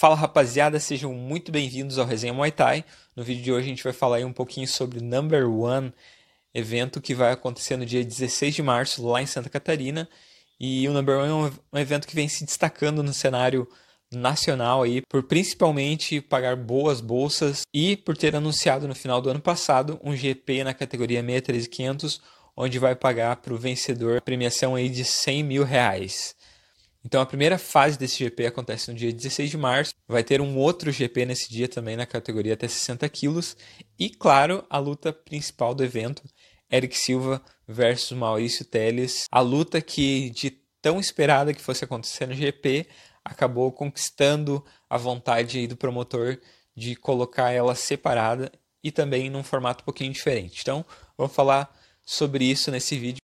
Fala rapaziada, sejam muito bem-vindos ao Resenha Muay Thai. No vídeo de hoje a gente vai falar um pouquinho sobre Number One, evento que vai acontecer no dia 16 de março lá em Santa Catarina. E o Number One é um evento que vem se destacando no cenário nacional aí por principalmente pagar boas bolsas e por ter anunciado no final do ano passado um GP na categoria 63500 onde vai pagar para o vencedor a premiação aí de 100 mil reais. Então a primeira fase desse GP acontece no dia 16 de março. Vai ter um outro GP nesse dia também na categoria até 60 quilos. E claro, a luta principal do evento, Eric Silva versus Maurício Teles. A luta que de tão esperada que fosse acontecer no GP acabou conquistando a vontade do promotor de colocar ela separada e também num formato um pouquinho diferente. Então, vamos falar sobre isso nesse vídeo.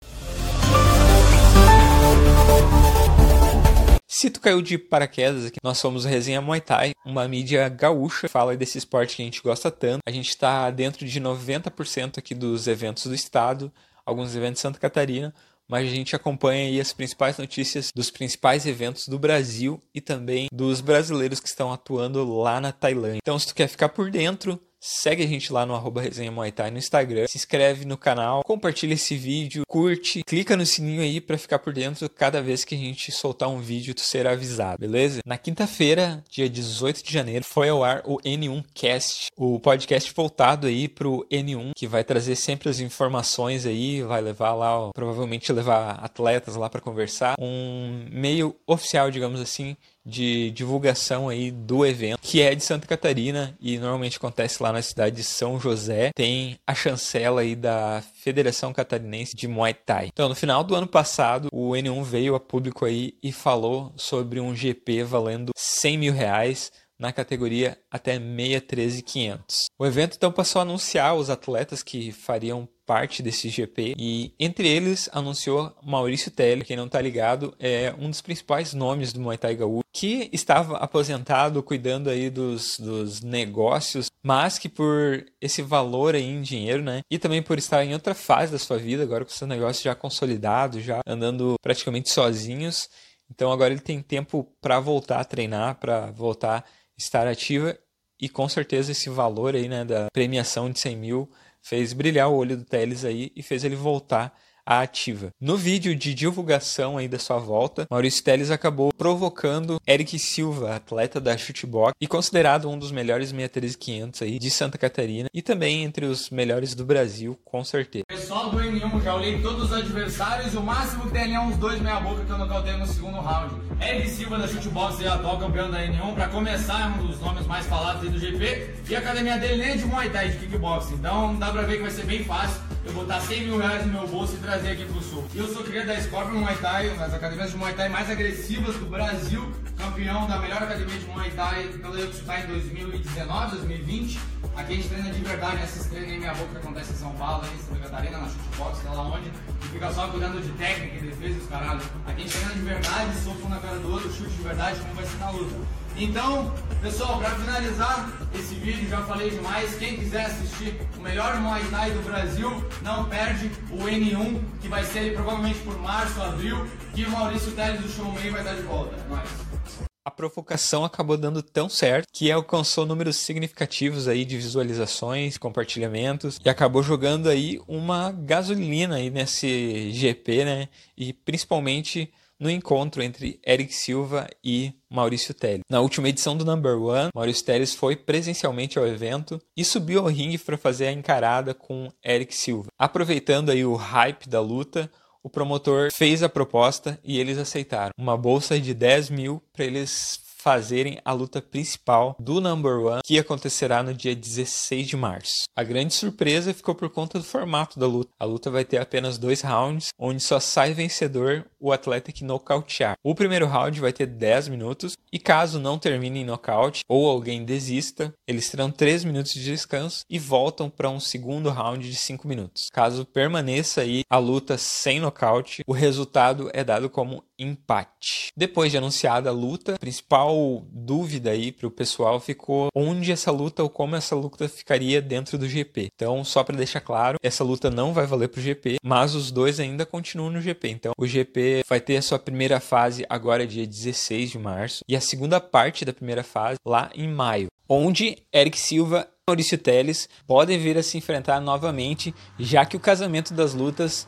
Se tu caiu de paraquedas aqui, nós somos Resenha Muay Thai, uma mídia gaúcha, fala desse esporte que a gente gosta tanto. A gente está dentro de 90% aqui dos eventos do estado, alguns eventos de Santa Catarina, mas a gente acompanha aí as principais notícias dos principais eventos do Brasil e também dos brasileiros que estão atuando lá na Tailândia. Então, se tu quer ficar por dentro, Segue a gente lá no arroba Resenha Muay Thai no Instagram, se inscreve no canal, compartilha esse vídeo, curte, clica no sininho aí para ficar por dentro cada vez que a gente soltar um vídeo, tu será avisado, beleza? Na quinta-feira, dia 18 de janeiro, foi ao ar o N1 Cast, o podcast voltado aí pro N1, que vai trazer sempre as informações aí, vai levar lá, ó, provavelmente levar atletas lá para conversar, um meio oficial, digamos assim, de divulgação aí do evento, que é de Santa Catarina e normalmente acontece lá na cidade de São José. Tem a chancela aí da Federação Catarinense de Muay Thai. Então, no final do ano passado, o N1 veio a público aí e falou sobre um GP valendo 100 mil reais na categoria até 613,500. O evento então passou a anunciar os atletas que fariam parte desse GP e entre eles anunciou Maurício Telly, quem não está ligado, é um dos principais nomes do Muay Thai Gaúcho, que estava aposentado cuidando aí dos, dos negócios, mas que por esse valor aí em dinheiro, né, e também por estar em outra fase da sua vida, agora com seus negócios já consolidados, já andando praticamente sozinhos, então agora ele tem tempo para voltar a treinar, para voltar estar ativa e com certeza esse valor aí, né, da premiação de 100 mil fez brilhar o olho do Teles aí e fez ele voltar a ativa. No vídeo de divulgação aí da sua volta, Maurício Teles acabou provocando Eric Silva, atleta da Shootbox e considerado um dos melhores 63500 aí de Santa Catarina e também entre os melhores do Brasil, com certeza. Pessoal do N1, já olhei todos os adversários, o máximo que tem ali é uns dois meia boca que eu nocautei no segundo round. Eric Silva da Shootbox, atual campeão da N1, para começar, é um dos nomes mais falados aí do GP, e a academia dele nem é de Muay Thai, de kickboxing, então dá pra ver que vai ser bem fácil eu botar 100 mil reais no meu bolso e trazer aqui pro sul. Eu sou cria da Scorpion Muay Thai, uma das academias de Muay Thai mais agressivas do Brasil, campeão da melhor academia de Muay Thai pela Yokusutai em 2019, 2020. Aqui a gente treina de verdade, esses treinos em minha boca que acontece em São Paulo, em Santa Catarina, na Shootbox, é lá onde, e fica só cuidando de técnica e defesa os caralho. Aqui a gente treina de verdade, soco na cara do outro, chute de verdade, como vai ser na luta. Então, pessoal, para finalizar esse vídeo, já falei demais. Quem quiser assistir o melhor Muay Thai do Brasil, não perde o N1, que vai ser provavelmente por março, abril, que o Maurício Teles do Showman vai estar de volta. É. A provocação acabou dando tão certo que alcançou números significativos aí de visualizações, compartilhamentos e acabou jogando aí uma gasolina aí nesse GP, né? E principalmente no encontro entre Eric Silva e Maurício Teles. Na última edição do Number One, Maurício Teles foi presencialmente ao evento e subiu ao ringue para fazer a encarada com Eric Silva. Aproveitando aí o hype da luta, o promotor fez a proposta e eles aceitaram. Uma bolsa de 10 mil para eles fazerem a luta principal do Number One, que acontecerá no dia 16 de março. A grande surpresa ficou por conta do formato da luta. A luta vai ter apenas dois rounds, onde só sai vencedor o atleta que nocautear. O primeiro round vai ter 10 minutos, e caso não termine em nocaute ou alguém desista, eles terão 3 minutos de descanso e voltam para um segundo round de 5 minutos. Caso permaneça aí a luta sem nocaute, o resultado é dado como empate. Depois de anunciada a luta principal, principal dúvida aí para o pessoal ficou onde essa luta ou como essa luta ficaria dentro do GP. Então, só para deixar claro, essa luta não vai valer para o GP, mas os dois ainda continuam no GP. Então, o GP vai ter a sua primeira fase agora dia 16 de março e a segunda parte da primeira fase lá em maio, onde Eric Silva e Maurício Teles podem vir a se enfrentar novamente, já que o casamento das lutas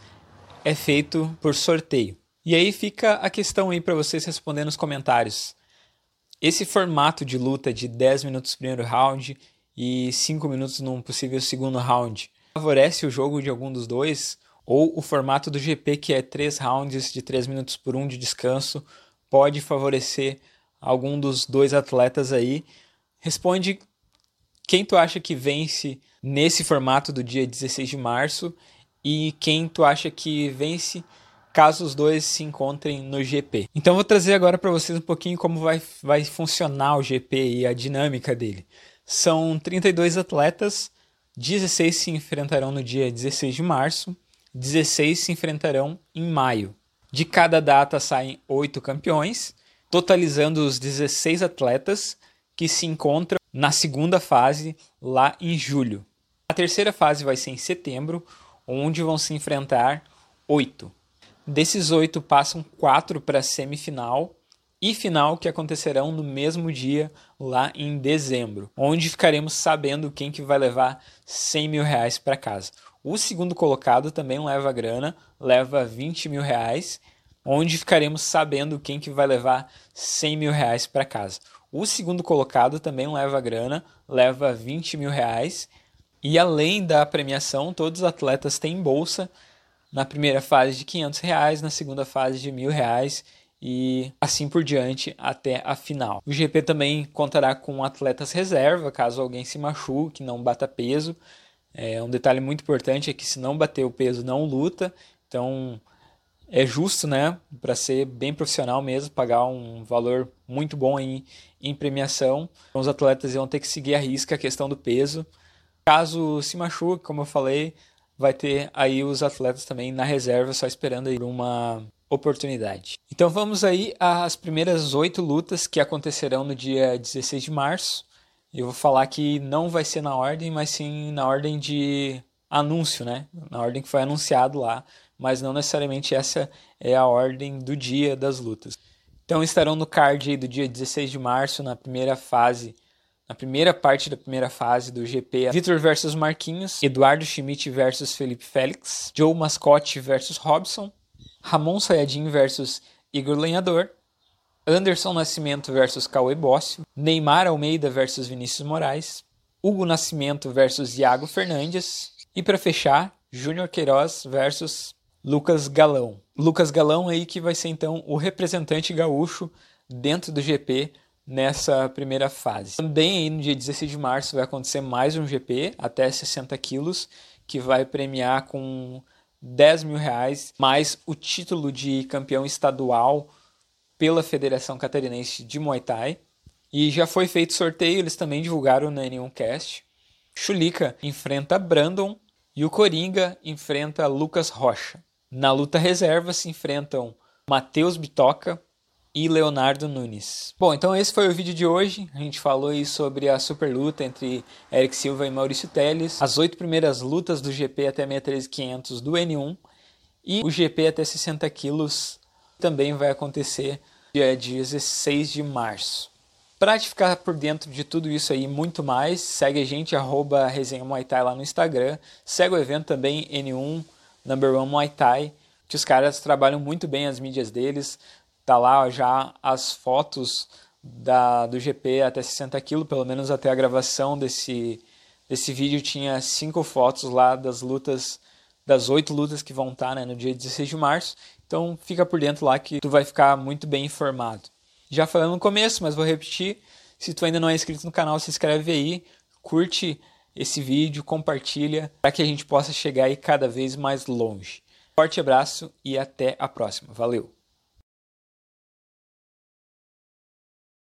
é feito por sorteio. E aí fica a questão aí para vocês responder nos comentários. Esse formato de luta de 10 minutos no primeiro round e 5 minutos num possível segundo round favorece o jogo de algum dos dois? Ou o formato do GP, que é 3 rounds de 3 minutos por um de descanso, pode favorecer algum dos dois atletas aí? Responde quem tu acha que vence nesse formato do dia 16 de março e quem tu acha que vence caso os dois se encontrem no GP. Então vou trazer agora para vocês um pouquinho como vai, vai funcionar o GP e a dinâmica dele. São 32 atletas, 16 se enfrentarão no dia 16 de março, 16 se enfrentarão em maio. De cada data saem 8 campeões, totalizando os 16 atletas que se encontram na segunda fase lá em julho. A terceira fase vai ser em setembro, onde vão se enfrentar oito. Desses oito passam quatro para a semifinal e final que acontecerão no mesmo dia lá em dezembro, onde ficaremos sabendo quem que vai levar 100 mil reais para casa. O segundo colocado também leva grana, leva 20 mil reais, onde ficaremos sabendo quem que vai levar 100 mil reais para casa. O segundo colocado também leva grana, leva 20 mil reais. E além da premiação, todos os atletas têm bolsa na primeira fase de 500 reais, na segunda fase de mil reais e assim por diante até a final. O GP também contará com atletas reserva, caso alguém se machuque, não bata peso. É, um detalhe muito importante é que se não bater o peso, não luta. Então é justo, né, para ser bem profissional mesmo, pagar um valor muito bom em, em premiação. Então, os atletas vão ter que seguir a risca a questão do peso. Caso se machuque, como eu falei, vai ter aí os atletas também na reserva, só esperando aí uma oportunidade. Então vamos aí às primeiras oito lutas que acontecerão no dia 16 de março. Eu vou falar que não vai ser na ordem, mas sim na ordem de anúncio, né? Na ordem que foi anunciado lá, mas não necessariamente essa é a ordem do dia das lutas. Então estarão no card do dia 16 de março, na primeira fase, na primeira parte da primeira fase do GP, Vitor versus Marquinhos, Eduardo Schmidt versus Felipe Félix, Joe Mascotte versus Robson, Ramon Sayadin versus Igor Lenhador, Anderson Nascimento versus Cauê Bócio, Neymar Almeida versus Vinícius Moraes, Hugo Nascimento versus Iago Fernandes e para fechar, Júnior Queiroz versus Lucas Galão. Lucas Galão aí que vai ser então o representante gaúcho dentro do GP nessa primeira fase. Também aí no dia 16 de março vai acontecer mais um GP até 60 quilos que vai premiar com 10 mil reais mais o título de campeão estadual pela Federação Catarinense de Muay Thai. E já foi feito sorteio, eles também divulgaram no N1 Cast. Chulica enfrenta Brandon e o Coringa enfrenta Lucas Rocha. Na luta reserva se enfrentam Matheus Bitoca, e Leonardo Nunes. Bom, então esse foi o vídeo de hoje. A gente falou aí sobre a super luta entre Eric Silva e Maurício Teles, as oito primeiras lutas do GP até 63500 do N1 e o GP até 60 quilos também vai acontecer dia 16 de março. Para te ficar por dentro de tudo isso aí muito mais, segue a gente, arroba Resenha Muay Thai lá no Instagram. Segue o evento também, N1, Number One Muay Thai, que os caras trabalham muito bem as mídias deles. Tá lá já as fotos da, do GP até 60 kg, pelo menos até a gravação desse, desse vídeo tinha cinco fotos lá das lutas, das oito lutas que vão estar tá, né, no dia 16 de março. Então fica por dentro lá que tu vai ficar muito bem informado. Já falei no começo, mas vou repetir. Se tu ainda não é inscrito no canal, se inscreve aí, curte esse vídeo, compartilha, para que a gente possa chegar aí cada vez mais longe. Forte abraço e até a próxima. Valeu!